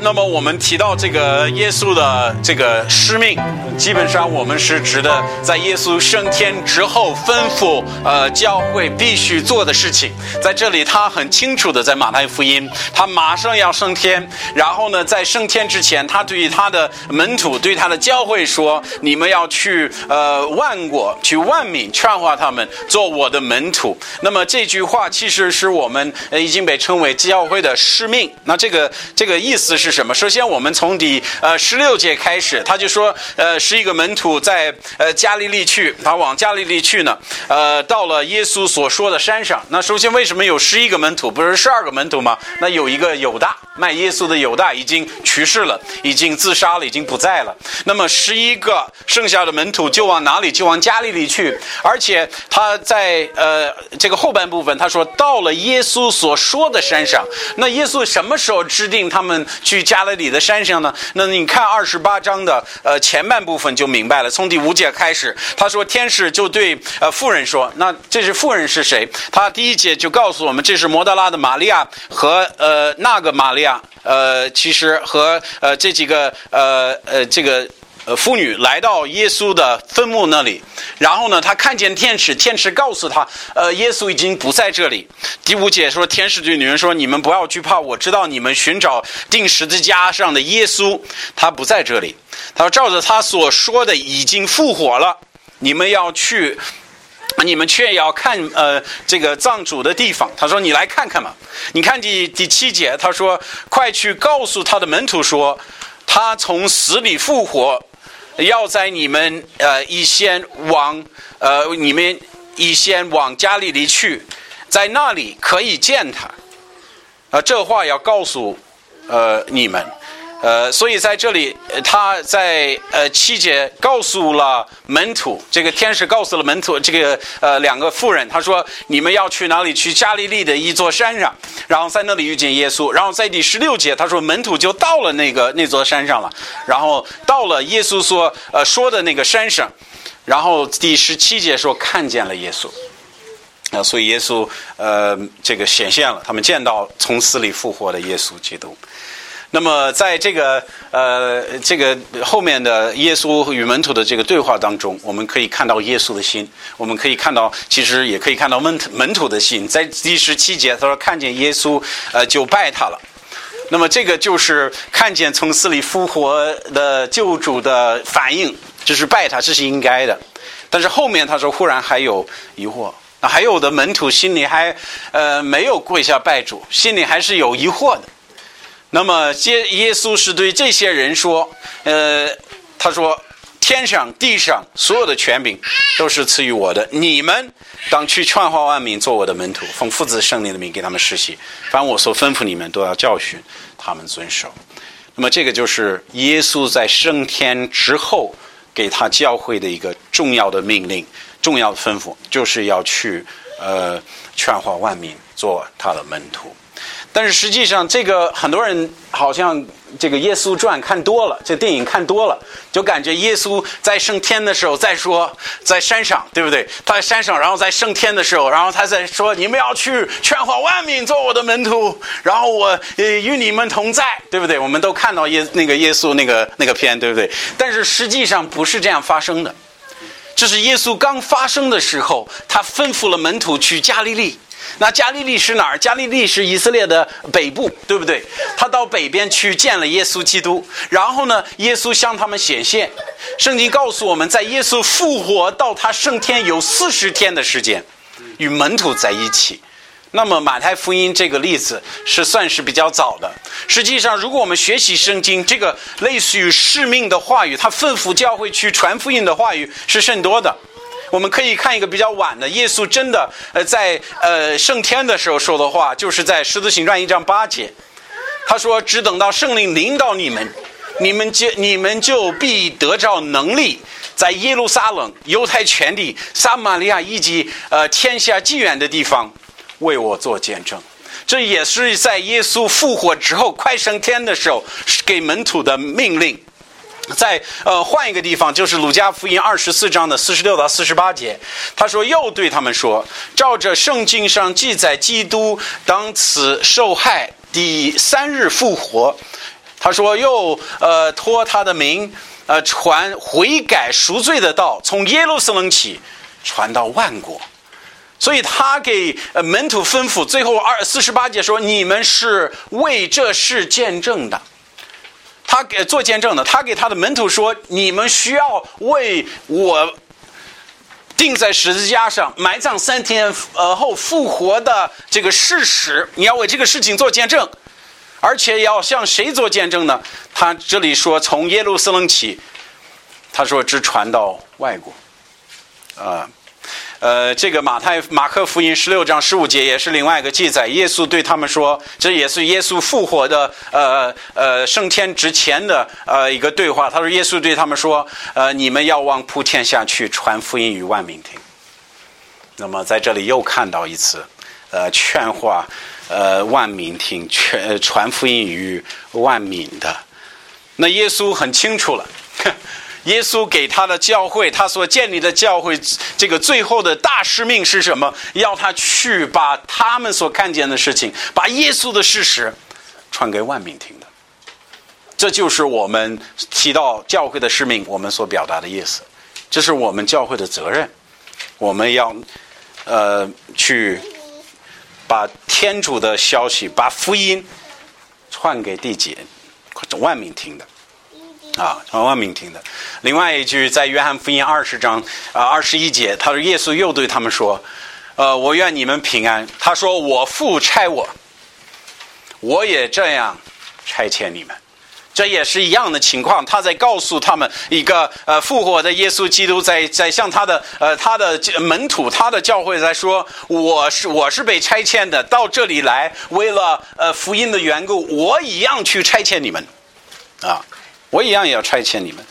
那么我们提到这个耶稣的这个使命，基本上我们是指的在耶稣升天之后吩咐呃教会必须做的事情。在这里，他很清楚的在马太福音，他马上要升天，然后呢，在升天之前，他对于他的门徒、对他的教会说：“你们要去呃万国、去万民，劝化他们做我的门徒。”那么这句话其实是我们已经被称为教会的使命。那这个这个意思是什么？首先，我们从第呃十六节开始，他就说，呃，十一个门徒在呃加利利去，他往加利利去呢，呃，到了耶稣所说的山上。那首先，为什么有十一个门徒，不是十二个门徒吗？那有一个犹大卖耶稣的犹大已经去世了，已经自杀了，已经不在了。那么十一个剩下的门徒就往哪里？就往加利利去。而且他在呃这个后半部分，他说到了耶稣所说的山上。那耶稣什么时候制定他们去加利利的山上呢？那你看二十八章的呃前半部部分就明白了。从第五节开始，他说天使就对呃妇人说：“那这是妇人是谁？”他第一节就告诉我们，这是摩德拉的玛利亚和呃那个玛利亚，呃其实和呃这几个呃呃这个。呃，妇女来到耶稣的坟墓那里，然后呢，她看见天使，天使告诉她，呃，耶稣已经不在这里。第五节说，天使对女人说：“你们不要惧怕，我知道你们寻找钉十字架上的耶稣，他不在这里。他说，照着他所说的，已经复活了。你们要去，你们却要看呃这个葬主的地方。他说，你来看看嘛。你看第第七节，他说，快去告诉他的门徒说，他从死里复活。”要在你们呃一先往呃你们一先往家里里去，在那里可以见他。啊，这话要告诉呃你们。呃，所以在这里，他在呃七节告诉了门徒，这个天使告诉了门徒，这个呃两个妇人，他说你们要去哪里？去加利利的一座山上，然后在那里遇见耶稣。然后在第十六节，他说门徒就到了那个那座山上了，然后到了耶稣说呃说的那个山上，然后第十七节说看见了耶稣，啊，所以耶稣呃这个显现了，他们见到从死里复活的耶稣基督。那么，在这个呃这个后面的耶稣与门徒的这个对话当中，我们可以看到耶稣的心，我们可以看到，其实也可以看到门门徒的心。在第十七节，他说看见耶稣，呃，就拜他了。那么，这个就是看见从死里复活的救主的反应，就是拜他，这是应该的。但是后面他说，忽然还有疑惑，那还有的门徒心里还呃没有跪下拜主，心里还是有疑惑的。那么，耶耶稣是对这些人说：“呃，他说，天上地上所有的权柄都是赐予我的，你们当去劝化万民，做我的门徒，奉父子圣灵的名给他们实习，凡我所吩咐你们，都要教训他们遵守。那么，这个就是耶稣在升天之后给他教会的一个重要的命令、重要的吩咐，就是要去呃劝化万民，做他的门徒。”但是实际上，这个很多人好像这个《耶稣传》看多了，这电影看多了，就感觉耶稣在升天的时候再说在山上，对不对？他在山上，然后在升天的时候，然后他在说：“你们要去劝化万民，做我的门徒，然后我与你们同在，对不对？”我们都看到耶那个耶稣那个那个片，对不对？但是实际上不是这样发生的。这是耶稣刚发生的时候，他吩咐了门徒去加利利。那加利利是哪儿？加利利是以色列的北部，对不对？他到北边去见了耶稣基督，然后呢，耶稣向他们显现。圣经告诉我们在耶稣复活到他升天有四十天的时间，与门徒在一起。那么马太福音这个例子是算是比较早的。实际上，如果我们学习圣经，这个类似于使命的话语，他吩咐教会去传福音的话语是甚多的。我们可以看一个比较晚的，耶稣真的呃在呃升天的时候说的话，就是在《十字行传》一章八节，他说：“只等到圣灵领导你们，你们就你们就必得着能力，在耶路撒冷、犹太全地、撒玛利亚以及呃天下极远的地方，为我做见证。”这也是在耶稣复活之后快升天的时候给门徒的命令。在呃换一个地方，就是鲁加福音二十四章的四十六到四十八节，他说又对他们说，照着圣经上记载，基督当此受害，第三日复活。他说又呃托他的名呃传悔改赎罪的道，从耶路撒冷起传到万国。所以他给呃门徒吩咐，最后二四十八节说：“你们是为这事见证的。”他给做见证的，他给他的门徒说：“你们需要为我钉在十字架上、埋葬三天呃后复活的这个事实，你要为这个事情做见证，而且要向谁做见证呢？他这里说从耶路撒冷起，他说只传到外国，啊。”呃，呃这个马太马克福音十六章十五节也是另外一个记载。耶稣对他们说，这也是耶稣复活的呃呃升天之前的呃一个对话。他说，耶稣对他们说，呃，你们要往普天下去传福音于万民听。那么在这里又看到一次，呃，劝化呃万民听，劝传福音于万民的。那耶稣很清楚了。耶稣给他的教会，他所建立的教会，这个最后的大使命是什么？要他去把他们所看见的事情，把耶稣的事实传给万民听的。这就是我们提到教会的使命，我们所表达的意思。这是我们教会的责任，我们要呃去把天主的消息，把福音传给地界万民听的。啊，传万民听的。另外一句，在约翰福音二十章啊二十一节，他说耶稣又对他们说：“呃，我愿你们平安。”他说：“我父差我，我也这样差遣你们。”这也是一样的情况。他在告诉他们一个呃复活的耶稣基督在在向他的呃他的门徒他的教会在说：“我是我是被差遣的，到这里来为了呃福音的缘故，我一样去差遣你们。”啊。我一样也要差遣你们。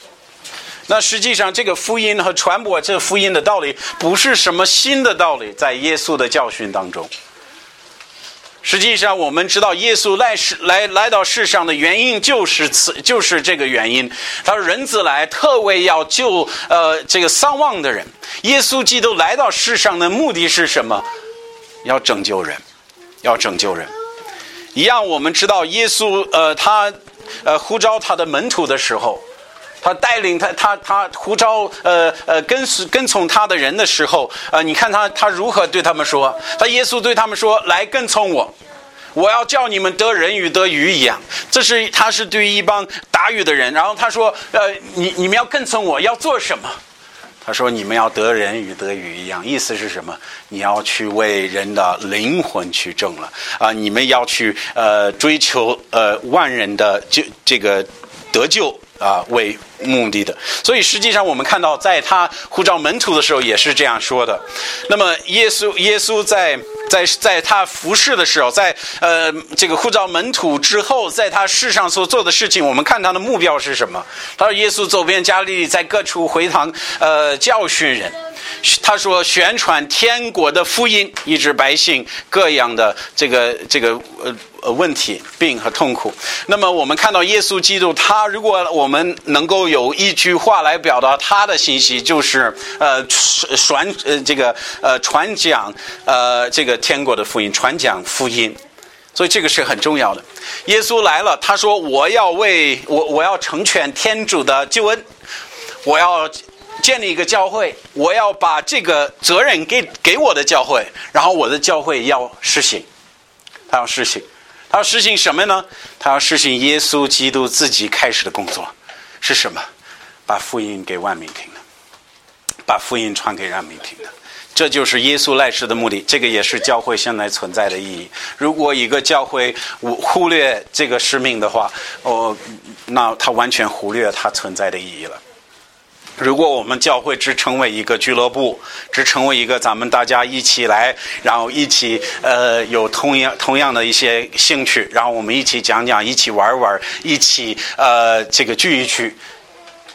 那实际上，这个福音和传播这福音的道理，不是什么新的道理，在耶稣的教训当中。实际上，我们知道耶稣来世来来到世上的原因，就是此就是这个原因。他说：“人子来，特为要救呃这个丧亡的人。”耶稣基督来到世上的目的是什么？要拯救人，要拯救人。一样，我们知道耶稣呃他。呃，呼召他的门徒的时候，他带领他，他他呼召呃呃跟随跟从他的人的时候，呃，你看他他如何对他们说？他耶稣对他们说：“来跟从我，我要叫你们得人与得鱼一样。”这是他是对于一帮打鱼的人，然后他说：“呃，你你们要跟从我，要做什么？”他说：“你们要得人与得鱼一样，意思是什么？你要去为人的灵魂去挣了啊！你们要去呃追求呃万人的就这个得救啊为目的的。所以实际上我们看到，在他呼召门徒的时候也是这样说的。那么耶稣耶稣在。”在在他服侍的时候，在呃这个呼召门徒之后，在他世上所做的事情，我们看他的目标是什么？他说：“耶稣走遍加利利，在各处回堂，呃教训人。”他说：“宣传天国的福音，医治百姓各样的这个这个呃。”呃，问题、病和痛苦。那么，我们看到耶稣基督，他如果我们能够有一句话来表达他的信息，就是呃传呃这个呃传讲呃这个天国的福音，传讲福音。所以这个是很重要的。耶稣来了，他说：“我要为我我要成全天主的救恩，我要建立一个教会，我要把这个责任给给我的教会，然后我的教会要实行，他要实行。”他要实行什么呢？他要实行耶稣基督自己开始的工作是什么？把福音给万民听的，把福音传给万民听的，这就是耶稣来世的目的。这个也是教会现在存在的意义。如果一个教会我忽略这个使命的话，哦，那他完全忽略他存在的意义了。如果我们教会只成为一个俱乐部，只成为一个咱们大家一起来，然后一起呃有同样同样的一些兴趣，然后我们一起讲讲，一起玩玩，一起呃这个聚一聚。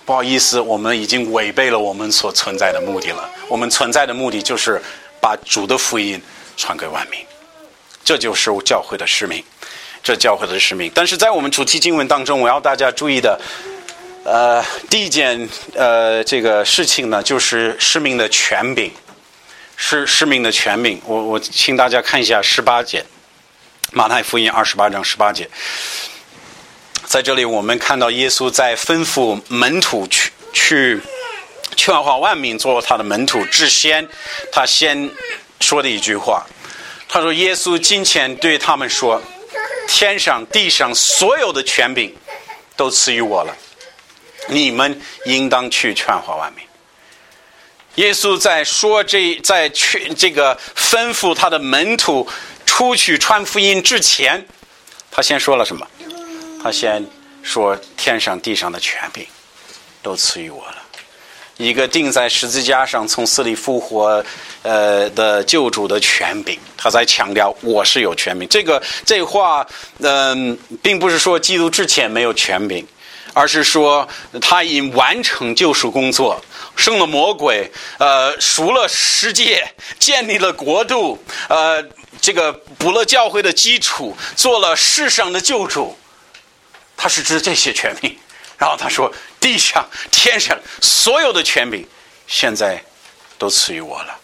不好意思，我们已经违背了我们所存在的目的了。我们存在的目的就是把主的福音传给万民，这就是教会的使命，这教会的使命。但是在我们主题经文当中，我要大家注意的。呃，第一件呃，这个事情呢，就是使命的权柄，是使命的权柄。我我请大家看一下十八节，马太福音二十八章十八节，在这里，我们看到耶稣在吩咐门徒去去劝化万民做他的门徒之先，他先说的一句话，他说：“耶稣今前对他们说，天上地上所有的权柄都赐予我了，你们应当去劝化万民。”耶稣在说这在劝这个吩咐他的门徒出去传福音之前，他先说了什么？他先说天上地上的权柄都赐予我了，一个钉在十字架上从死里复活呃的救主的权柄，他在强调我是有权柄。这个这话嗯，并不是说基督之前没有权柄，而是说他已完成救赎工作，胜了魔鬼，呃，赎了世界，建立了国度，呃，这个补了教会的基础，做了世上的救主。他是指这些权柄，然后他说：“地上、天上所有的权柄，现在都赐予我了。”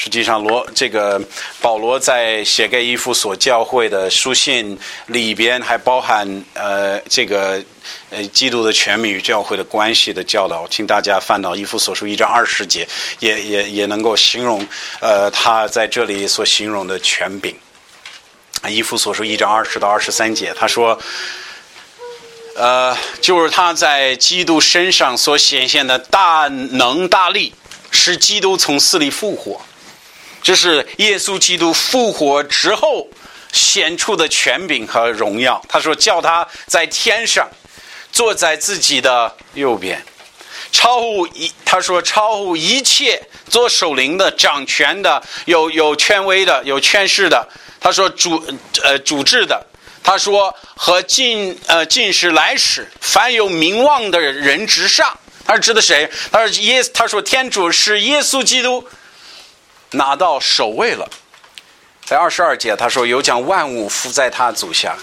实际上，罗这个保罗在写给伊夫所教会的书信里边，还包含呃这个呃基督的权柄与教会的关系的教导。请大家翻到伊夫所书一章二十节，也也也能够形容呃他在这里所形容的权柄。伊夫所书一章二十到二十三节，他说。呃，就是他在基督身上所显现的大能大力，使基督从死里复活。这是耶稣基督复活之后显出的权柄和荣耀。他说：“叫他在天上坐在自己的右边，超乎一。”他说：“超乎一切做守灵的、掌权的、有有权威的、有权势的。”他说：“主呃主治的。”他说：“和近呃近世来使，凡有名望的人之上。”他是指的谁？他说耶，他说天主是耶稣基督拿到首位了。在二十二节，他说有将万物伏在他足下，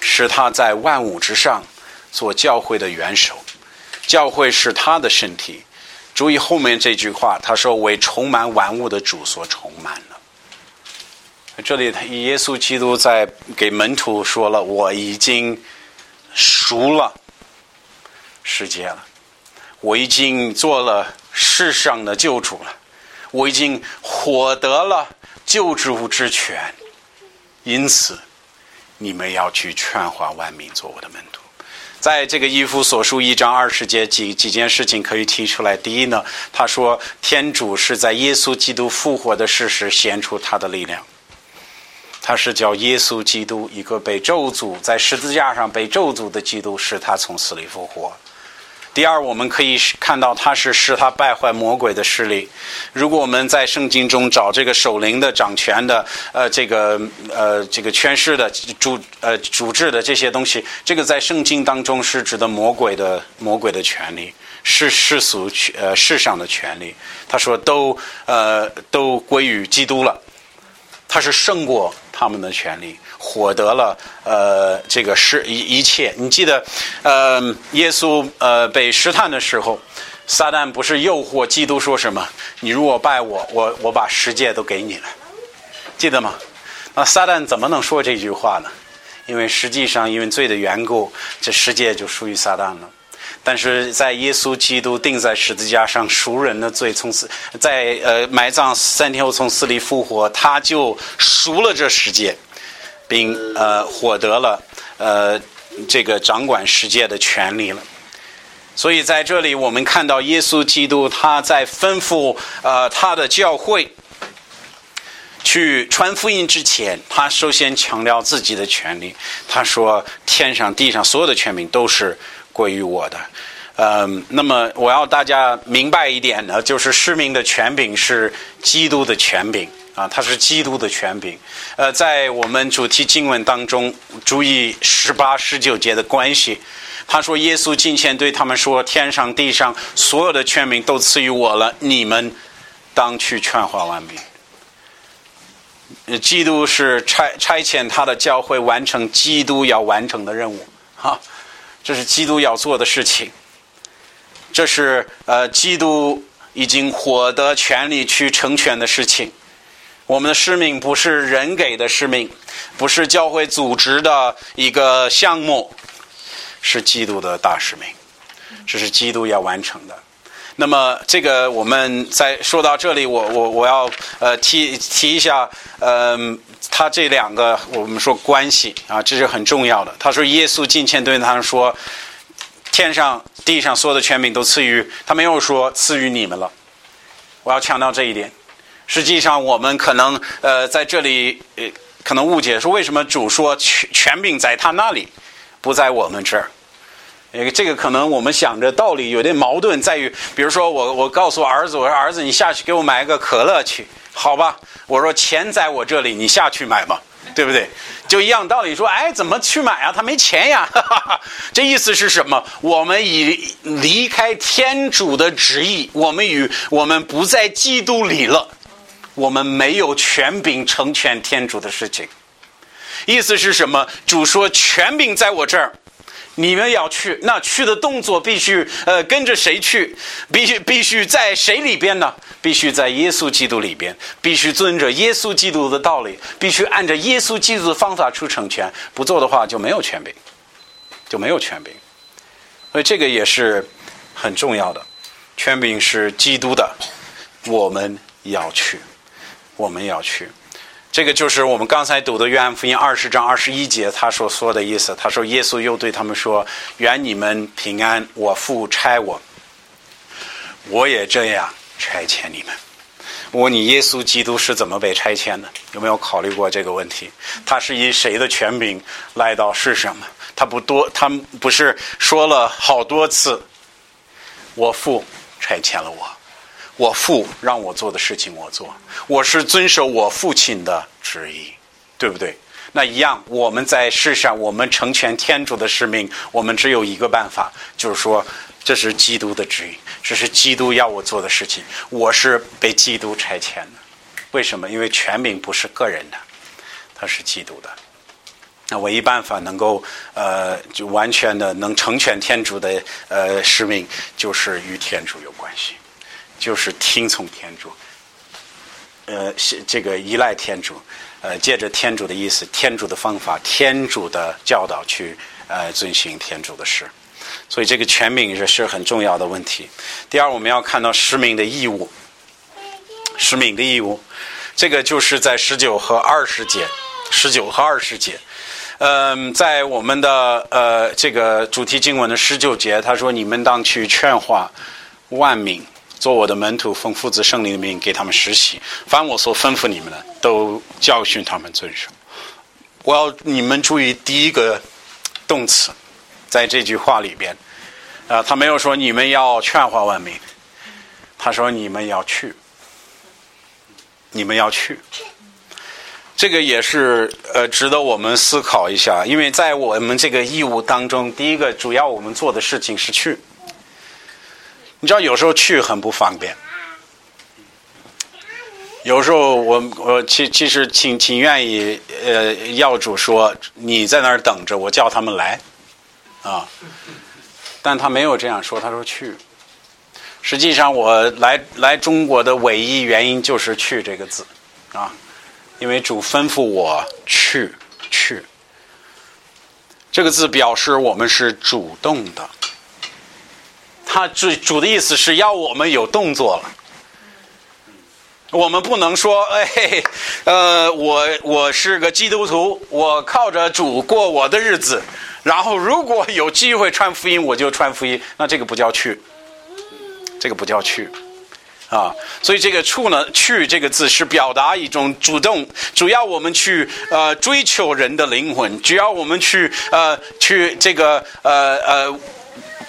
使他在万物之上做教会的元首。教会是他的身体。注意后面这句话，他说为充满万物的主所充满了。这里，耶稣基督在给门徒说了：“我已经赎了世界了，我已经做了世上的救主了，我已经获得了救主之权。因此，你们要去劝化万民做我的门徒。”在这个一夫所述一章二十节，几几件事情可以提出来。第一呢，他说天主是在耶稣基督复活的事实显出他的力量。他是叫耶稣基督，一个被咒诅在十字架上被咒诅的基督，使他从死里复活。第二，我们可以看到他是使他败坏魔鬼的势力。如果我们在圣经中找这个守灵的、掌权的、呃，这个呃，这个权势的主呃主治的这些东西，这个在圣经当中是指的魔鬼的魔鬼的权利，是世俗呃世上的权利。他说都呃都归于基督了，他是胜过。他们的权利获得了呃这个是一一切。你记得呃耶稣呃被试探的时候，撒旦不是诱惑基督说什么？你如果拜我，我我把世界都给你了，记得吗？那撒旦怎么能说这句话呢？因为实际上因为罪的缘故，这世界就属于撒旦了。但是在耶稣基督钉在十字架上赎人的罪，从死在呃埋葬三天后从死里复活，他就赎了这世界，并呃获得了呃这个掌管世界的权利了。所以在这里我们看到耶稣基督他在吩咐呃他的教会去传福音之前，他首先强调自己的权利。他说：“天上地上所有的权柄都是。”归于我的，嗯，那么我要大家明白一点呢，就是使命的权柄是基督的权柄啊，它是基督的权柄。呃，在我们主题经文当中，注意十八、十九节的关系。他说：“耶稣进前对他们说，天上地上所有的权柄都赐予我了，你们当去劝化万民。”基督是差差遣他的教会完成基督要完成的任务，哈。这是基督要做的事情，这是呃，基督已经获得权利去成全的事情。我们的使命不是人给的使命，不是教会组织的一个项目，是基督的大使命，这是基督要完成的。那么，这个我们在说到这里，我我我要呃提提一下，嗯，他这两个我们说关系啊，这是很重要的。他说耶稣进前对他们说，天上地上所有的权柄都赐予他，没有说赐予你们了。我要强调这一点。实际上，我们可能呃在这里呃可能误解说，为什么主说权权柄在他那里，不在我们这儿？呃，这个可能我们想着道理有点矛盾，在于，比如说我我告诉儿子，我说儿子，你下去给我买个可乐去，好吧？我说钱在我这里，你下去买吧，对不对？就一样道理，说，哎，怎么去买啊？他没钱呀，哈哈哈这意思是什么？我们已离开天主的旨意，我们与我们不在基督里了，我们没有权柄成全天主的事情。意思是什么？主说权柄在我这儿。你们要去，那去的动作必须呃跟着谁去？必须必须在谁里边呢？必须在耶稣基督里边，必须遵着耶稣基督的道理，必须按照耶稣基督的方法出成全。不做的话就没有权柄，就没有权柄。所以这个也是很重要的，权柄是基督的，我们要去，我们要去。这个就是我们刚才读的《约翰福音》二十章二十一节，他所说的意思。他说：“耶稣又对他们说，愿你们平安。我父差我，我也这样差遣你们。”我问你，耶稣基督是怎么被差遣的？有没有考虑过这个问题？他是以谁的权柄来到世上吗？他不多，他不是说了好多次：“我父差遣了我。”我父让我做的事情，我做。我是遵守我父亲的旨意，对不对？那一样，我们在世上，我们成全天主的使命，我们只有一个办法，就是说，这是基督的旨意，这是基督要我做的事情。我是被基督差遣的。为什么？因为权柄不是个人的，他是基督的。那唯一办法能够呃，就完全的能成全天主的呃使命，就是与天主有关系。就是听从天主，呃，这个依赖天主，呃，借着天主的意思、天主的方法、天主的教导去呃遵循天主的事，所以这个权柄是是很重要的问题。第二，我们要看到使命的义务，使命的义务，这个就是在十九和二十节，十九和二十节，嗯，在我们的呃这个主题经文的十九节，他说：“你们当去劝化万民。”做我的门徒，奉父子圣灵的名给他们实习。凡我所吩咐你们的，都教训他们遵守。我要你们注意第一个动词，在这句话里边，啊，他没有说你们要劝化万民，他说你们要去，你们要去。这个也是呃值得我们思考一下，因为在我们这个义务当中，第一个主要我们做的事情是去。你知道有时候去很不方便，有时候我我其其实挺挺愿意呃，要主说你在那儿等着，我叫他们来啊，但他没有这样说，他说去。实际上我来来中国的唯一原因就是“去”这个字啊，因为主吩咐我去去，这个字表示我们是主动的。他主主的意思是要我们有动作了，我们不能说，哎，呃，我我是个基督徒，我靠着主过我的日子，然后如果有机会传福音，我就传福音，那这个不叫去，这个不叫去，啊，所以这个“处”呢，“去”这个字是表达一种主动，主要我们去呃追求人的灵魂，只要我们去呃去这个呃呃。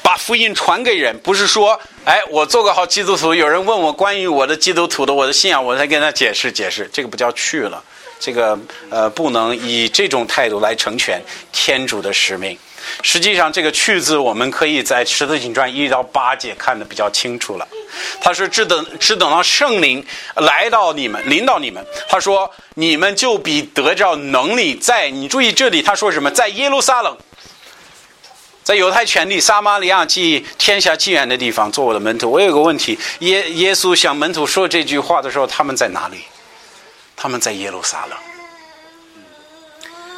把福音传给人，不是说，哎，我做个好基督徒，有人问我关于我的基督徒的我的信仰，我才跟他解释解释，这个不叫去了，这个呃，不能以这种态度来成全天主的使命。实际上，这个去字，我们可以在十字经传一到八节看得比较清楚了。他说，只等只等到圣灵来到你们，领导你们。他说，你们就比得着能力，在你注意这里，他说什么，在耶路撒冷。在犹太权地撒玛利亚及天下极远的地方做我的门徒。我有个问题：耶耶稣向门徒说这句话的时候，他们在哪里？他们在耶路撒冷。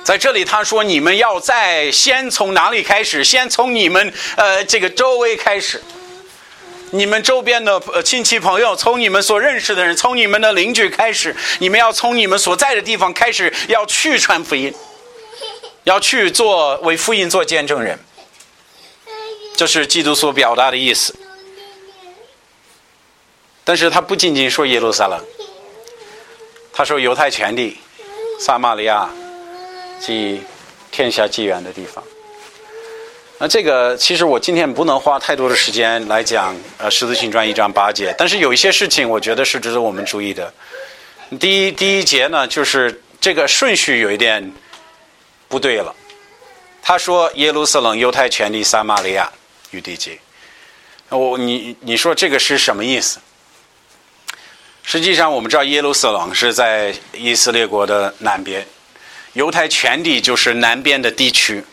在这里他说你们要在先从哪里开始？先从你们呃这个周围开始。你们周边的亲戚朋友，从你们所认识的人，从你们的邻居开始，你们要从你们所在的地方开始，要去传福音，要去做为福音做见证人。这是基督所表达的意思。但是他不仅仅说耶路撒冷，他说犹太全地、撒玛利亚及天下极远的地方。那这个其实我今天不能花太多的时间来讲，呃，《十字星传》一章八节。但是有一些事情，我觉得是值得我们注意的。第一，第一节呢，就是这个顺序有一点不对了。他说耶路撒冷、犹太全地、撒玛利亚与地界。我你你说这个是什么意思？实际上，我们知道耶路撒冷是在以色列国的南边，犹太全地就是南边的地区。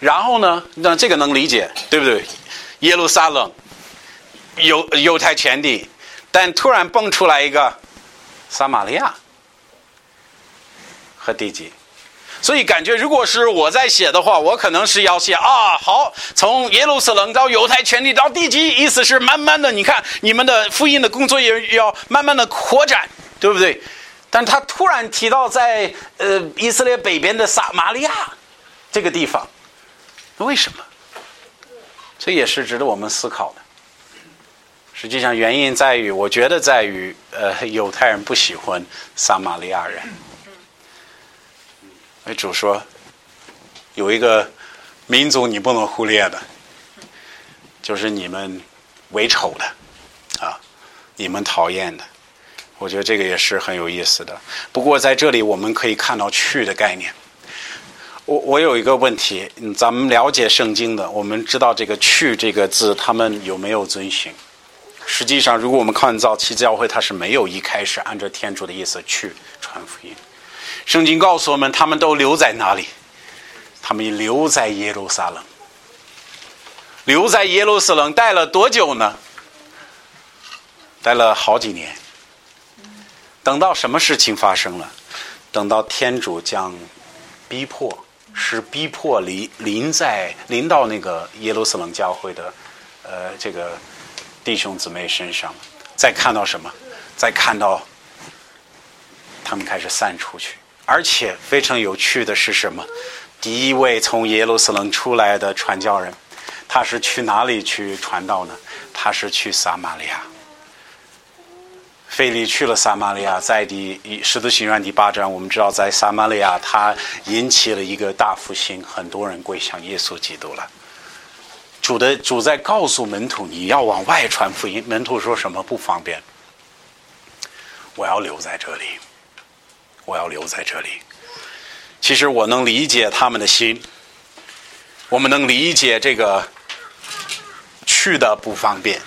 然后呢？那这个能理解，对不对？耶路撒冷，犹犹太全地，但突然蹦出来一个撒玛利亚和地基，所以感觉如果是我在写的话，我可能是要写啊，好，从耶路撒冷到犹太全地到地基，意思是慢慢的，你看你们的复印的工作也要慢慢的扩展，对不对？但他突然提到在呃以色列北边的撒玛利亚这个地方。为什么？这也是值得我们思考的。实际上，原因在于，我觉得在于，呃，犹太人不喜欢撒玛利亚人。为主说，有一个民族你不能忽略的，就是你们为丑的，啊，你们讨厌的。我觉得这个也是很有意思的。不过在这里，我们可以看到“去”的概念。我我有一个问题，咱们了解圣经的，我们知道这个“去”这个字，他们有没有遵循？实际上，如果我们看早期教会，它是没有一开始按照天主的意思去传福音。圣经告诉我们，他们都留在哪里？他们留在耶路撒冷，留在耶路撒冷待了多久呢？待了好几年。等到什么事情发生了？等到天主将逼迫。是逼迫临临在临到那个耶路撒冷教会的，呃，这个弟兄姊妹身上，再看到什么？再看到他们开始散出去，而且非常有趣的是什么？第一位从耶路撒冷出来的传教人，他是去哪里去传道呢？他是去撒玛利亚。腓利去了撒玛利亚，在第《使徒行传》第八章，我们知道在撒玛利亚，他引起了一个大复兴，很多人归向耶稣基督了。主的主在告诉门徒，你要往外传福音。门徒说什么不方便？我要留在这里，我要留在这里。其实我能理解他们的心，我们能理解这个去的不方便。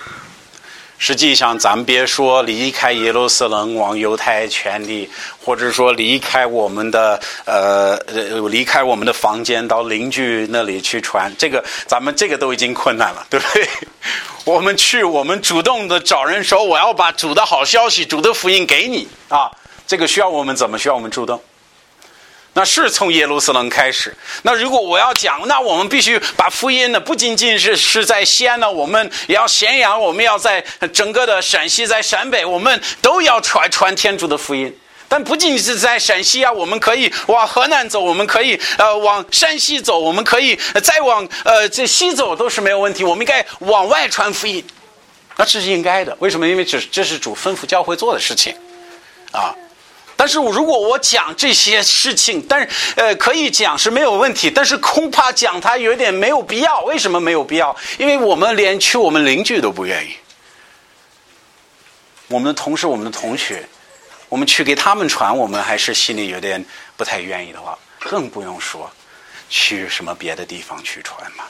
实际上，咱别说离开耶路撒冷往犹太圈里，或者说离开我们的呃呃离开我们的房间到邻居那里去传，这个咱们这个都已经困难了，对不对？我们去，我们主动的找人说，我要把主的好消息、主的福音给你啊，这个需要我们怎么需要我们主动？那是从耶路撒冷开始。那如果我要讲，那我们必须把福音呢，不仅仅是是在西安呢，我们也要咸阳，我们要在整个的陕西，在陕北，我们都要传传天主的福音。但不仅是在陕西啊，我们可以往河南走，我们可以呃往山西走，我们可以再往呃这西走都是没有问题。我们应该往外传福音，那这是应该的。为什么？因为这这是主吩咐教会做的事情，啊。但是如果我讲这些事情，但是呃可以讲是没有问题，但是恐怕讲它有点没有必要。为什么没有必要？因为我们连去我们邻居都不愿意，我们的同事、我们的同学，我们去给他们传，我们还是心里有点不太愿意的话，更不用说去什么别的地方去传嘛。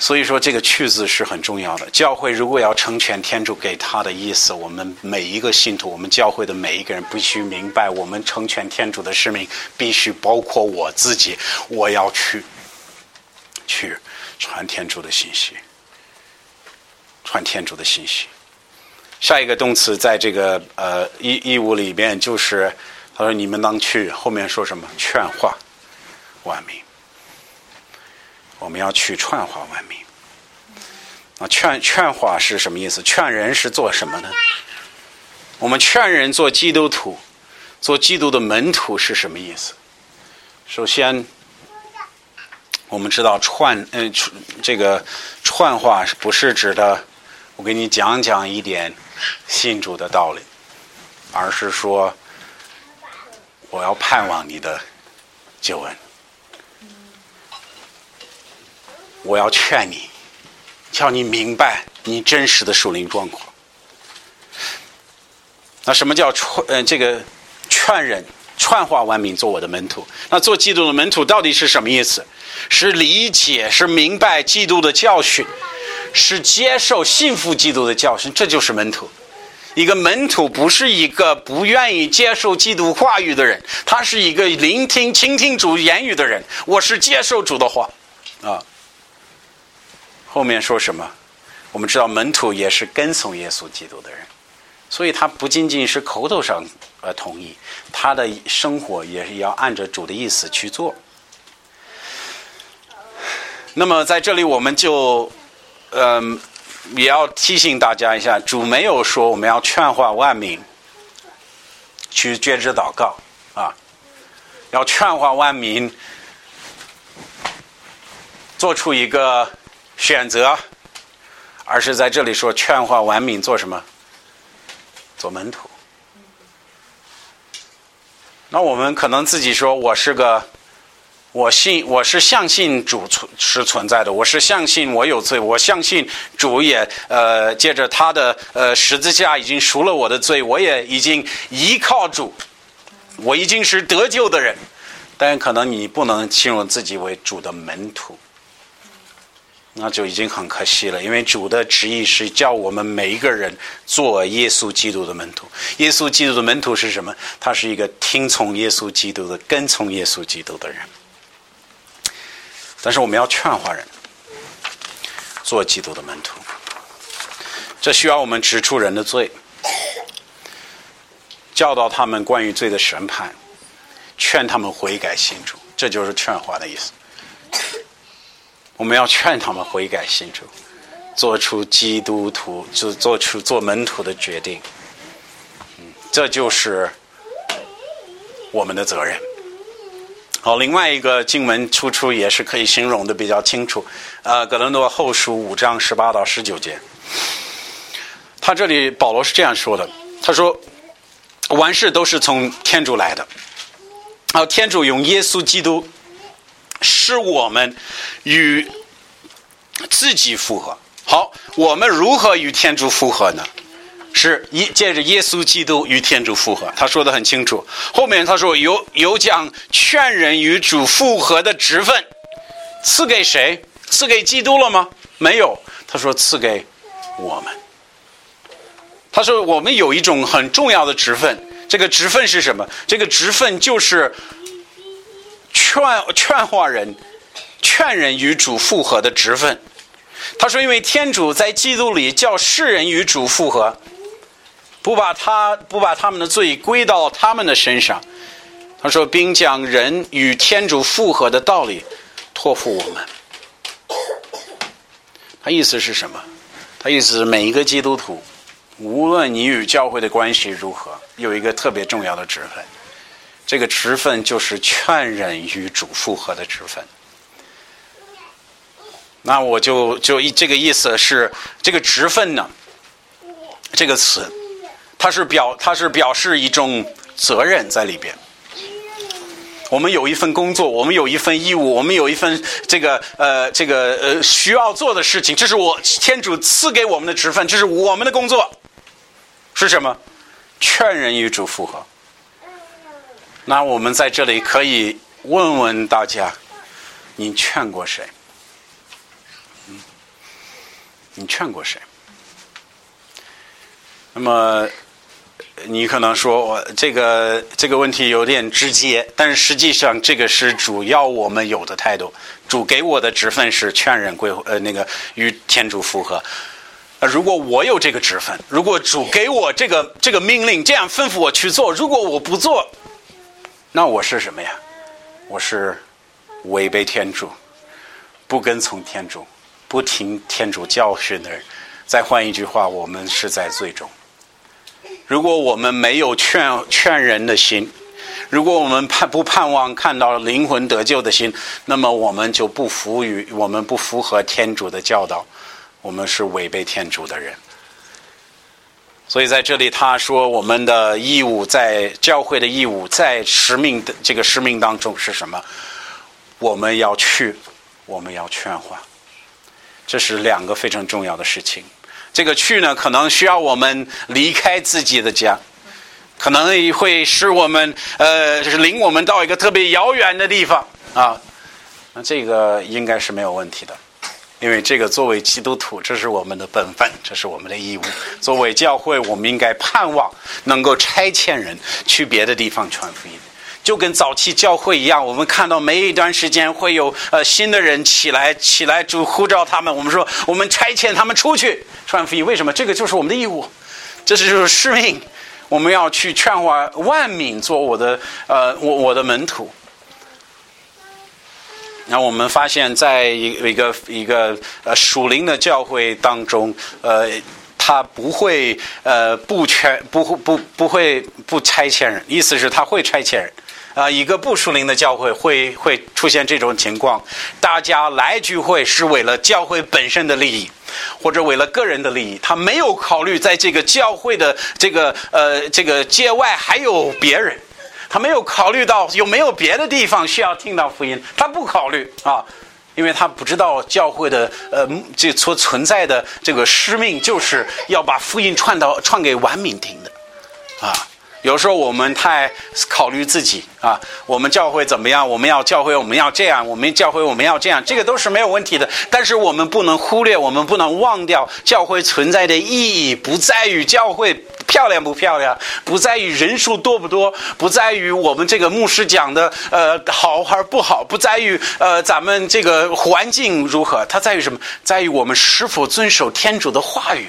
所以说，这个“去”字是很重要的。教会如果要成全天主给他的意思，我们每一个信徒，我们教会的每一个人，必须明白，我们成全天主的使命，必须包括我自己。我要去，去传天主的信息，传天主的信息。下一个动词在这个呃义义务里面就是他说：“你们当去。”后面说什么？劝化万民。我们要去劝化万民。啊，劝劝化是什么意思？劝人是做什么呢？我们劝人做基督徒，做基督的门徒是什么意思？首先，我们知道串嗯，这个串话不是指的我给你讲讲一点信主的道理，而是说我要盼望你的救恩，我要劝你。叫你明白你真实的属灵状况。那什么叫劝？呃，这个劝人、劝化万民做我的门徒。那做基督的门徒到底是什么意思？是理解，是明白基督的教训，是接受、信服基督的教训，这就是门徒。一个门徒不是一个不愿意接受基督话语的人，他是一个聆听、倾听主言语的人。我是接受主的话，啊。后面说什么？我们知道门徒也是跟从耶稣基督的人，所以他不仅仅是口头上呃同意，他的生活也是要按着主的意思去做。那么在这里，我们就嗯也要提醒大家一下，主没有说我们要劝化万民去觉知祷告啊，要劝化万民做出一个。选择，而是在这里说劝化完民做什么？做门徒。那我们可能自己说，我是个，我信我是相信主存是存在的，我是相信我有罪，我相信主也呃借着他的呃十字架已经赎了我的罪，我也已经依靠主，我已经是得救的人，但可能你不能形容自己为主的门徒。那就已经很可惜了，因为主的旨意是叫我们每一个人做耶稣基督的门徒。耶稣基督的门徒是什么？他是一个听从耶稣基督的、跟从耶稣基督的人。但是我们要劝化人做基督的门徒，这需要我们指出人的罪，教导他们关于罪的审判，劝他们悔改信主，这就是劝化的意思。我们要劝他们悔改信主，做出基督徒就做出做门徒的决定。嗯，这就是我们的责任。好，另外一个经文出处也是可以形容的比较清楚。呃，格伦多后书五章十八到十九节，他这里保罗是这样说的：他说，万事都是从天主来的，啊，天主用耶稣基督。是我们与自己复合。好，我们如何与天主复合呢？是一借着耶稣基督与天主复合。他说的很清楚。后面他说有有讲劝人与主复合的职分，赐给谁？赐给基督了吗？没有。他说赐给我们。他说我们有一种很重要的职分。这个职分是什么？这个职分就是。劝劝化人，劝人与主复合的职分。他说：“因为天主在基督里叫世人与主复合，不把他不把他们的罪归到他们的身上。”他说：“并将人与天主复合的道理托付我们。”他意思是什么？他意思是每一个基督徒，无论你与教会的关系如何，有一个特别重要的职分。这个职分就是劝人与主复合的职分。那我就就一这个意思是这个职分呢，这个词，它是表它是表示一种责任在里边。我们有一份工作，我们有一份义务，我们有一份这个呃这个呃需要做的事情，这是我天主赐给我们的职分，这是我们的工作，是什么？劝人与主复合。那我们在这里可以问问大家：你劝过谁？你劝过谁？那么你可能说我这个这个问题有点直接，但是实际上这个是主要我们有的态度。主给我的职分是劝人归呃那个与天主复合。呃，如果我有这个职分，如果主给我这个这个命令，这样吩咐我去做，如果我不做。那我是什么呀？我是违背天主、不跟从天主、不听天主教训的人。再换一句话，我们是在罪中。如果我们没有劝劝人的心，如果我们盼不盼望看到灵魂得救的心，那么我们就不服于我们不符合天主的教导，我们是违背天主的人。所以在这里他说，我们的义务在教会的义务在使命的这个使命当中是什么？我们要去，我们要劝化，这是两个非常重要的事情。这个去呢，可能需要我们离开自己的家，可能会使我们呃，就是领我们到一个特别遥远的地方啊。那这个应该是没有问题的，因为这个作为基督徒，这是我们的本分，这是我们的义务。作为教会，我们应该盼望能够差遣人去别的地方传福音。就跟早期教会一样，我们看到每一段时间会有呃新的人起来，起来就呼召他们。我们说，我们差遣他们出去传福音。为什么？这个就是我们的义务，这是就是使命。我们要去劝化万民做我的呃我我的门徒。然后我们发现，在一一个一个呃属灵的教会当中，呃，他不会呃不全不会不不会不差遣人，意思是他会差遣人。啊，一个不属灵的教会会会出现这种情况，大家来聚会是为了教会本身的利益，或者为了个人的利益，他没有考虑在这个教会的这个呃这个界外还有别人，他没有考虑到有没有别的地方需要听到福音，他不考虑啊，因为他不知道教会的呃这所存在的这个使命就是要把福音传到传给万民听的，啊。有时候我们太考虑自己啊，我们教会怎么样？我们要教会，我们要这样，我们教会我们要这样，这个都是没有问题的。但是我们不能忽略，我们不能忘掉教会存在的意义，不在于教会漂亮不漂亮，不在于人数多不多，不在于我们这个牧师讲的呃好还是不好，不在于呃咱们这个环境如何，它在于什么？在于我们是否遵守天主的话语。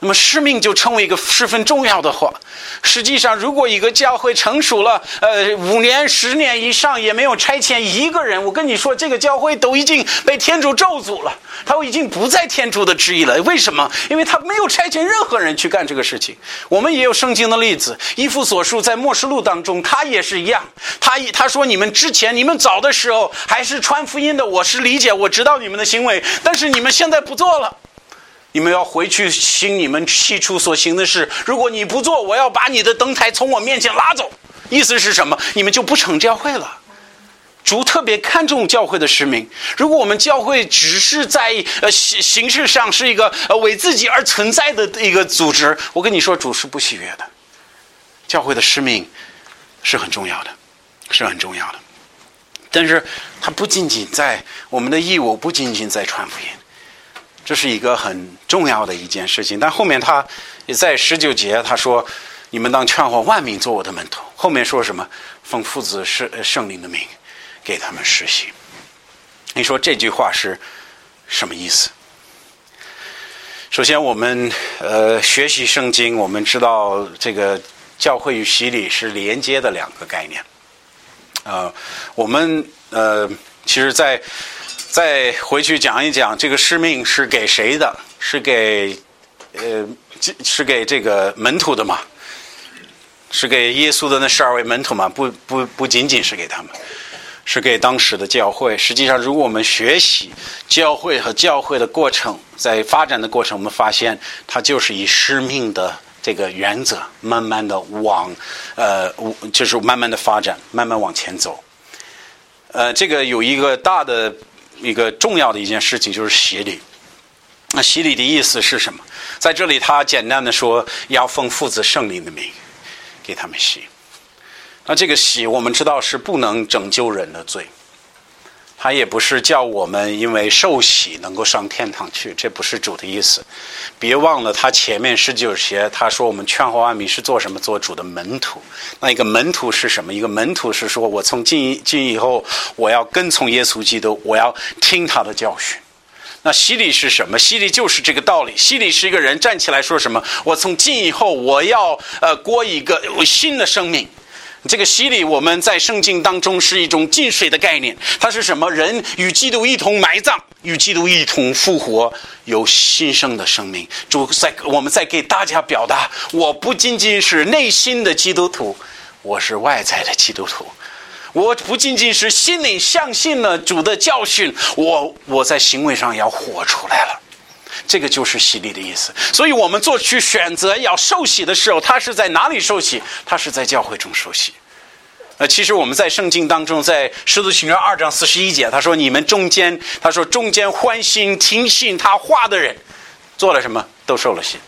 那么使命就成为一个十分重要的话。实际上，如果一个教会成熟了，呃，五年、十年以上也没有拆迁一个人，我跟你说，这个教会都已经被天主咒诅了，他已经不在天主的旨意了。为什么？因为他没有拆迁任何人去干这个事情。我们也有圣经的例子，《伊夫所述》在末世录当中，他也是一样。他他说：“你们之前，你们早的时候还是传福音的，我是理解，我知道你们的行为，但是你们现在不做了。”你们要回去行你们起初所行的事。如果你不做，我要把你的灯台从我面前拉走。意思是什么？你们就不成教会了。主特别看重教会的使命。如果我们教会只是在呃形形式上是一个呃为自己而存在的一个组织，我跟你说，主是不喜悦的。教会的使命是很重要的，是很重要的。但是它不仅仅在我们的义务，不仅仅在传福音。这是一个很重要的一件事情，但后面他也在十九节他说：“你们当劝化万民做我的门徒。”后面说什么？奉父子圣圣灵的名给他们实习。你说这句话是什么意思？首先，我们呃学习圣经，我们知道这个教会与洗礼是连接的两个概念。呃，我们呃，其实，在再回去讲一讲，这个使命是给谁的？是给，呃，是给这个门徒的嘛？是给耶稣的那十二位门徒嘛？不不不仅仅是给他们，是给当时的教会。实际上，如果我们学习教会和教会的过程，在发展的过程，我们发现它就是以使命的这个原则，慢慢的往，呃，就是慢慢的发展，慢慢往前走。呃，这个有一个大的。一个重要的一件事情就是洗礼。那洗礼的意思是什么？在这里，他简单的说，要奉父子圣灵的名给他们洗。那这个洗，我们知道是不能拯救人的罪。他也不是叫我们因为受洗能够上天堂去，这不是主的意思。别忘了，他前面十九节他说我们劝化万民是做什么？做主的门徒。那一个门徒是什么？一个门徒是说我从进进以后我要跟从耶稣基督，我要听他的教训。那洗礼是什么？洗礼就是这个道理。洗礼是一个人站起来说什么？我从今以后我要呃过一个新的生命。这个洗礼，我们在圣经当中是一种进水的概念。它是什么？人与基督一同埋葬，与基督一同复活，有新生的生命。主在我们在给大家表达，我不仅仅是内心的基督徒，我是外在的基督徒。我不仅仅是心里相信了主的教训，我我在行为上要活出来了。这个就是洗礼的意思。所以我们做去选择要受洗的时候，他是在哪里受洗？他是在教会中受洗。呃，其实我们在圣经当中，在使徒行传二章四十一节，他说：“你们中间，他说中间欢心听信他话的人，做了什么？都受了洗，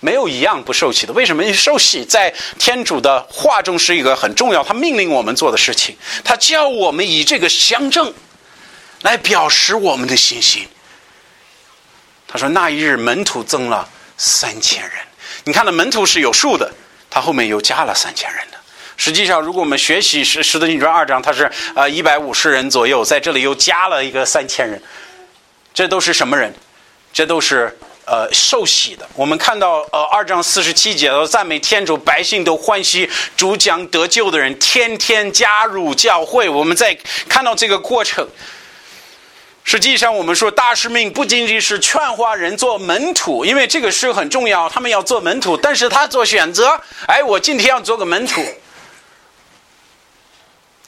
没有一样不受洗的。为什么？因为受洗在天主的话中是一个很重要，他命令我们做的事情，他叫我们以这个相证来表示我们的信心。他说那一日门徒增了三千人，你看，那门徒是有数的，他后面又加了三千人的。”实际上，如果我们学习《使使徒行传》二章，他是呃一百五十人左右，在这里又加了一个三千人，这都是什么人？这都是呃受洗的。我们看到呃二章四十七节，赞美天主，百姓都欢喜，主将得救的人天天加入教会。我们在看到这个过程。实际上，我们说大使命不仅仅是劝化人做门徒，因为这个是很重要，他们要做门徒，但是他做选择，哎，我今天要做个门徒。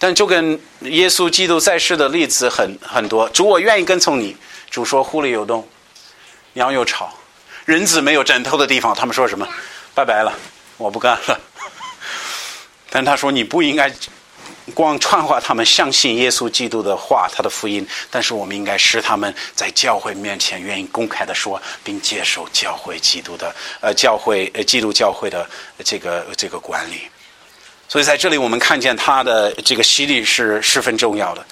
但就跟耶稣基督在世的例子很很多，主我愿意跟从你。主说狐狸有洞，鸟有巢，人子没有枕头的地方。他们说什么？拜拜了，我不干了。但他说你不应该光传话他们相信耶稣基督的话，他的福音。但是我们应该使他们在教会面前愿意公开的说，并接受教会基督的呃教会呃基督教会的这个这个管理。所以在这里，我们看见他的这个洗礼是十分重要的。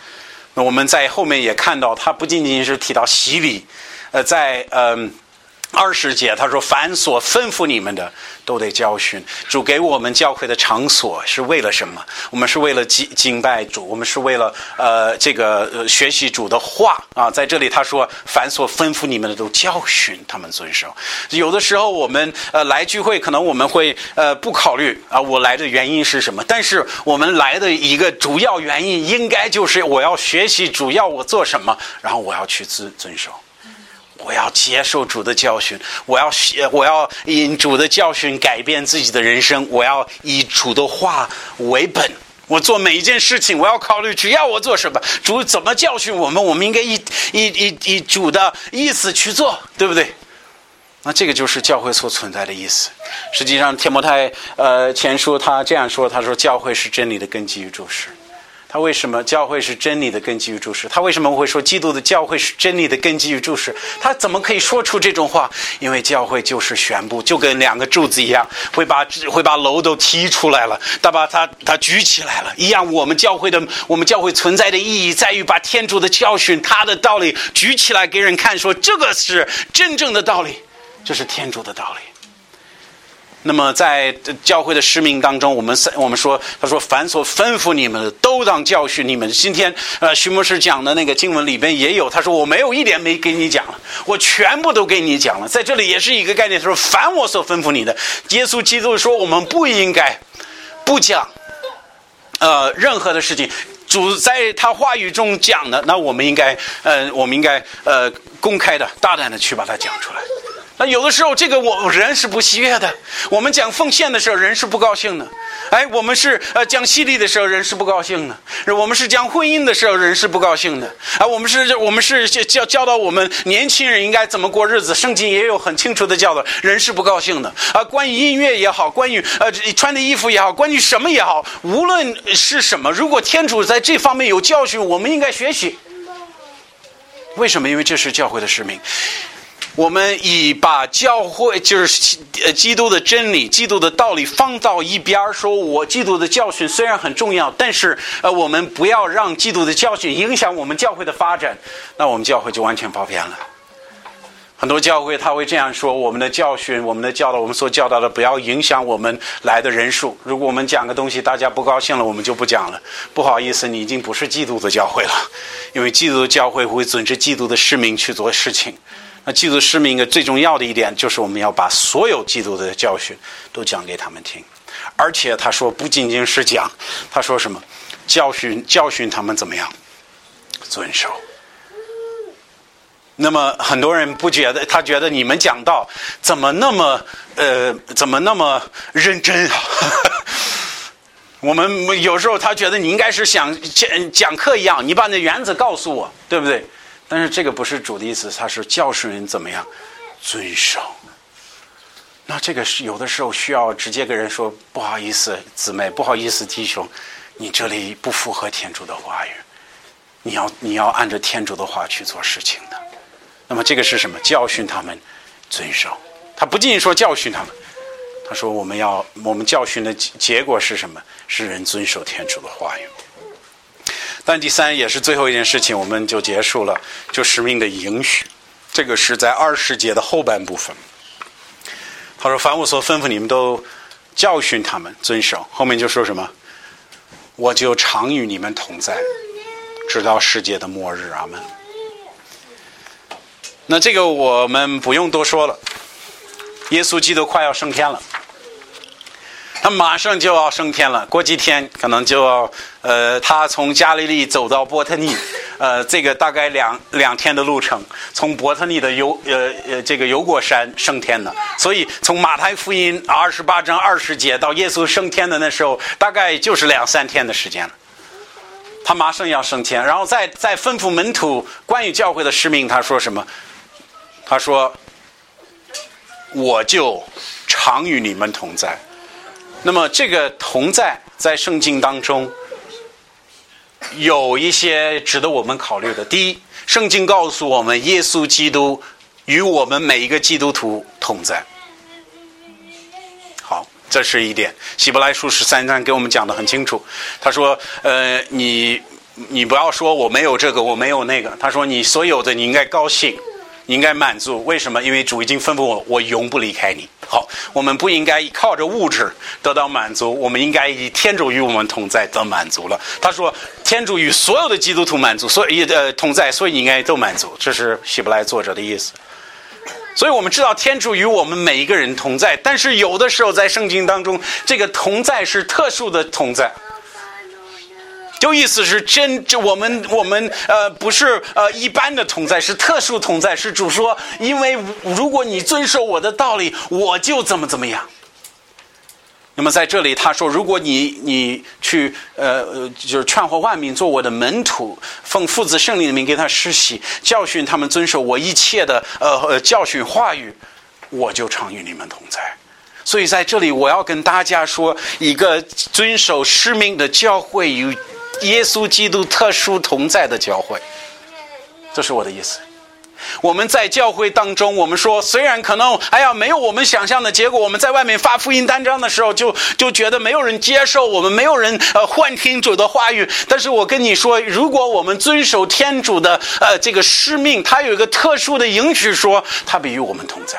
那我们在后面也看到，他不仅仅是提到洗礼，呃，在嗯。二十节，他说：“凡所吩咐你们的，都得教训。主给我们教会的场所是为了什么？我们是为了敬敬拜主，我们是为了呃这个呃学习主的话啊。在这里他说：凡所吩咐你们的，都教训他们遵守。有的时候我们呃来聚会，可能我们会呃不考虑啊我来的原因是什么，但是我们来的一个主要原因，应该就是我要学习主要我做什么，然后我要去遵遵守。”我要接受主的教训，我要学我要以主的教训改变自己的人生，我要以主的话为本。我做每一件事情，我要考虑主要我做什么，主怎么教训我们，我们应该以以以以主的意思去做，对不对？那这个就是教会所存在的意思。实际上，天摩太呃前书他这样说，他说教会是真理的根基与注释。他为什么教会是真理的根基与注释？他为什么会说基督的教会是真理的根基与注释？他怎么可以说出这种话？因为教会就是宣布，就跟两个柱子一样，会把会把楼都踢出来了，他把他他举起来了，一样。我们教会的我们教会存在的意义在于把天主的教训、他的道理举起来给人看，说这个是真正的道理，这是天主的道理。那么，在教会的使命当中，我们我们说，他说：“凡所吩咐你们的，都当教训你们。”今天，呃，徐牧师讲的那个经文里边也有，他说：“我没有一点没给你讲了，我全部都给你讲了。”在这里也是一个概念，他说：“凡我所吩咐你的，耶稣基督说，我们不应该不讲，呃，任何的事情，主在他话语中讲的，那我们应该，呃，我们应该，呃，公开的、大胆的去把它讲出来。”那有的时候，这个我人是不喜悦的。我们讲奉献的时候，人是不高兴的。哎，我们是呃讲犀利的时候，人是不高兴的。我们是讲婚姻的时候，人是不高兴的。啊，我们是我们是教教导我们年轻人应该怎么过日子，圣经也有很清楚的教导，人是不高兴的。啊，关于音乐也好，关于呃穿的衣服也好，关于什么也好，无论是什么，如果天主在这方面有教训，我们应该学习。为什么？因为这是教会的使命。我们以把教会就是呃基督的真理、基督的道理放到一边儿，说我基督的教训虽然很重要，但是呃我们不要让基督的教训影响我们教会的发展，那我们教会就完全跑偏了。很多教会他会这样说：我们的教训、我们的教导、我们所教导的，不要影响我们来的人数。如果我们讲个东西大家不高兴了，我们就不讲了。不好意思，你已经不是基督的教会了，因为基督的教会会遵着基督的使命去做事情。那基督使命的最重要的一点，就是我们要把所有基督的教训都讲给他们听，而且他说不仅仅是讲，他说什么教训教训他们怎么样遵守。那么很多人不觉得，他觉得你们讲道怎么那么呃，怎么那么认真啊？我们有时候他觉得你应该是想讲讲课一样，你把那原则告诉我，对不对？但是这个不是主的意思，他是教训人怎么样遵守。那这个是有的时候需要直接跟人说不好意思，姊妹，不好意思，弟兄，你这里不符合天主的话语，你要你要按照天主的话去做事情的。那么这个是什么？教训他们遵守。他不仅仅说教训他们，他说我们要我们教训的结果是什么？是人遵守天主的话语。但第三也是最后一件事情，我们就结束了，就使命的允许。这个是在二十节的后半部分。他说：“凡我所吩咐你们，都教训他们遵守。”后面就说什么？我就常与你们同在，直到世界的末日。阿门。那这个我们不用多说了，耶稣基督快要升天了，他马上就要升天了，过几天可能就要呃，他从加利利走到伯特利，呃，这个大概两两天的路程，从伯特利的油呃呃这个油果山升天的，所以从马太福音二十八章二十节到耶稣升天的那时候，大概就是两三天的时间了。他马上要升天，然后再再吩咐门徒关于教会的使命，他说什么？他说：“我就常与你们同在。”那么，这个同在在圣经当中有一些值得我们考虑的。第一，圣经告诉我们，耶稣基督与我们每一个基督徒同在。好，这是一点。希伯来书十三章给我们讲的很清楚。他说：“呃，你你不要说我没有这个，我没有那个。”他说：“你所有的，你应该高兴。”你应该满足，为什么？因为主已经吩咐我，我永不离开你。好，我们不应该靠着物质得到满足，我们应该以天主与我们同在得满足了。他说，天主与所有的基督徒满足，所以呃同在，所以你应该都满足。这是希伯来作者的意思。所以我们知道天主与我们每一个人同在，但是有的时候在圣经当中，这个同在是特殊的同在。就意思是真，就我们我们呃不是呃一般的同在，是特殊同在。是主说，因为如果你遵守我的道理，我就怎么怎么样。那么在这里他说，如果你你去呃就是劝化万民做我的门徒，奉父子圣灵的名给他施洗，教训他们遵守我一切的呃呃教训话语，我就常与你们同在。所以在这里我要跟大家说，一个遵守使命的教会与。耶稣基督特殊同在的教会，这是我的意思。我们在教会当中，我们说虽然可能哎呀没有我们想象的结果，我们在外面发福音单张的时候，就就觉得没有人接受我们，没有人呃幻听主的话语。但是我跟你说，如果我们遵守天主的呃这个使命，他有一个特殊的允许，说他必与我们同在。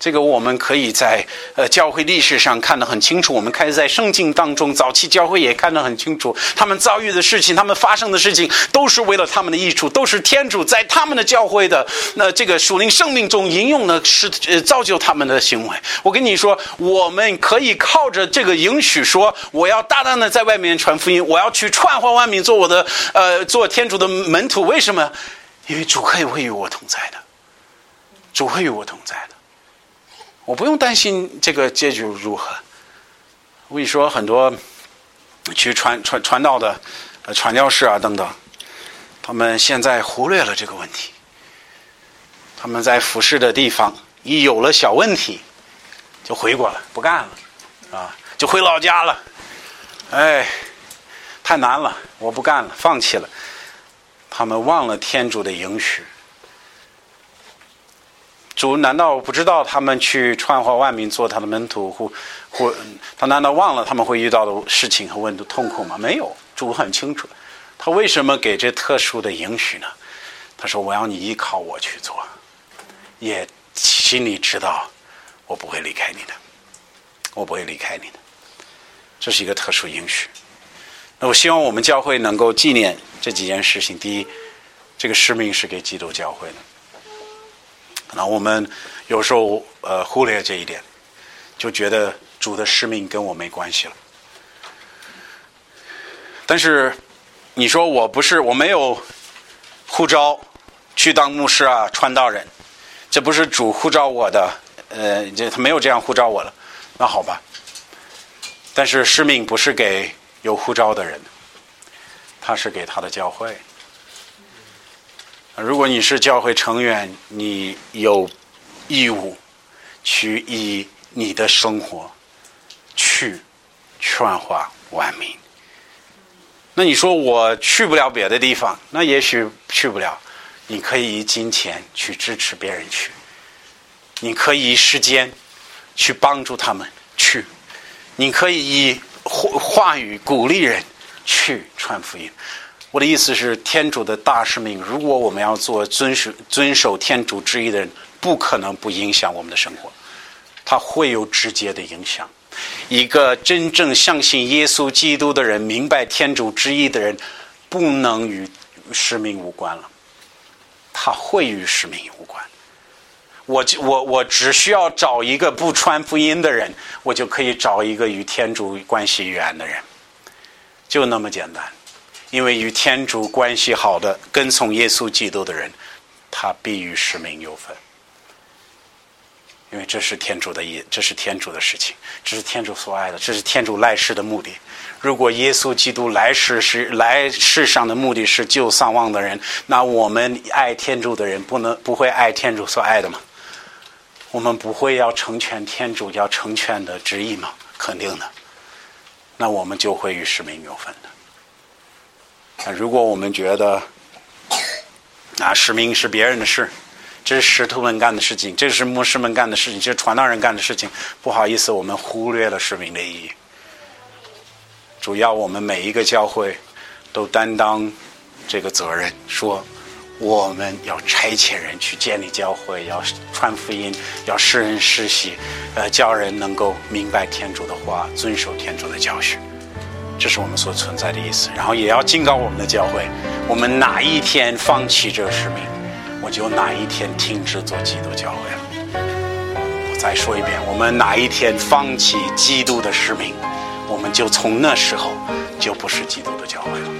这个我们可以在呃教会历史上看得很清楚，我们开始在圣经当中，早期教会也看得很清楚，他们遭遇的事情，他们发生的事情，都是为了他们的益处，都是天主在他们的教会的那这个属灵生命中应用的，是呃造就他们的行为。我跟你说，我们可以靠着这个允许说，我要大胆的在外面传福音，我要去串化万民，做我的呃做天主的门徒。为什么？因为主会会与我同在的，主会与我同在的。我不用担心这个结局如何。我跟你说，很多去传传传道的传教士啊等等，他们现在忽略了这个问题。他们在服侍的地方一有了小问题，就回国了，不干了，啊，就回老家了。哎，太难了，我不干了，放弃了。他们忘了天主的允许。主难道不知道他们去传化万民做他的门徒，或或他难道忘了他们会遇到的事情和问的痛苦吗？没有，主很清楚，他为什么给这特殊的允许呢？他说：“我要你依靠我去做，也心里知道我不会离开你的，我不会离开你的。”这是一个特殊允许。那我希望我们教会能够纪念这几件事情。第一，这个使命是给基督教会的。那我们有时候呃忽略这一点，就觉得主的使命跟我没关系了。但是你说我不是我没有护照去当牧师啊、传道人，这不是主呼召我的，呃，这他没有这样呼召我了，那好吧。但是使命不是给有护照的人，他是给他的教会。如果你是教会成员，你有义务去以你的生活去劝化万民。那你说我去不了别的地方，那也许去不了。你可以以金钱去支持别人去，你可以以时间去帮助他们去，你可以以话话语鼓励人去传福音。我的意思是，天主的大使命，如果我们要做遵守遵守天主旨意的人，不可能不影响我们的生活，它会有直接的影响。一个真正相信耶稣基督的人，明白天主旨意的人，不能与使命无关了，他会与使命无关。我我我只需要找一个不传福音的人，我就可以找一个与天主关系远的人，就那么简单。因为与天主关系好的、跟从耶稣基督的人，他必与使命有分。因为这是天主的意，这是天主的事情，这是天主所爱的，这是天主来世的目的。如果耶稣基督来世是来世上的目的是救丧亡的人，那我们爱天主的人不能不会爱天主所爱的吗？我们不会要成全天主要成全的旨意吗？肯定的。那我们就会与使命有分的。啊，如果我们觉得啊，使命是别人的事，这是使徒们干的事情，这是牧师们干的事情，这是传道人干的事情，不好意思，我们忽略了使命的意义。主要我们每一个教会都担当这个责任，说我们要差遣人去建立教会，要传福音，要施人实习，呃，教人能够明白天主的话，遵守天主的教训。这是我们所存在的意思，然后也要警告我们的教会：我们哪一天放弃这个使命，我就哪一天停止做基督教会了。我再说一遍：我们哪一天放弃基督的使命，我们就从那时候就不是基督的教会了。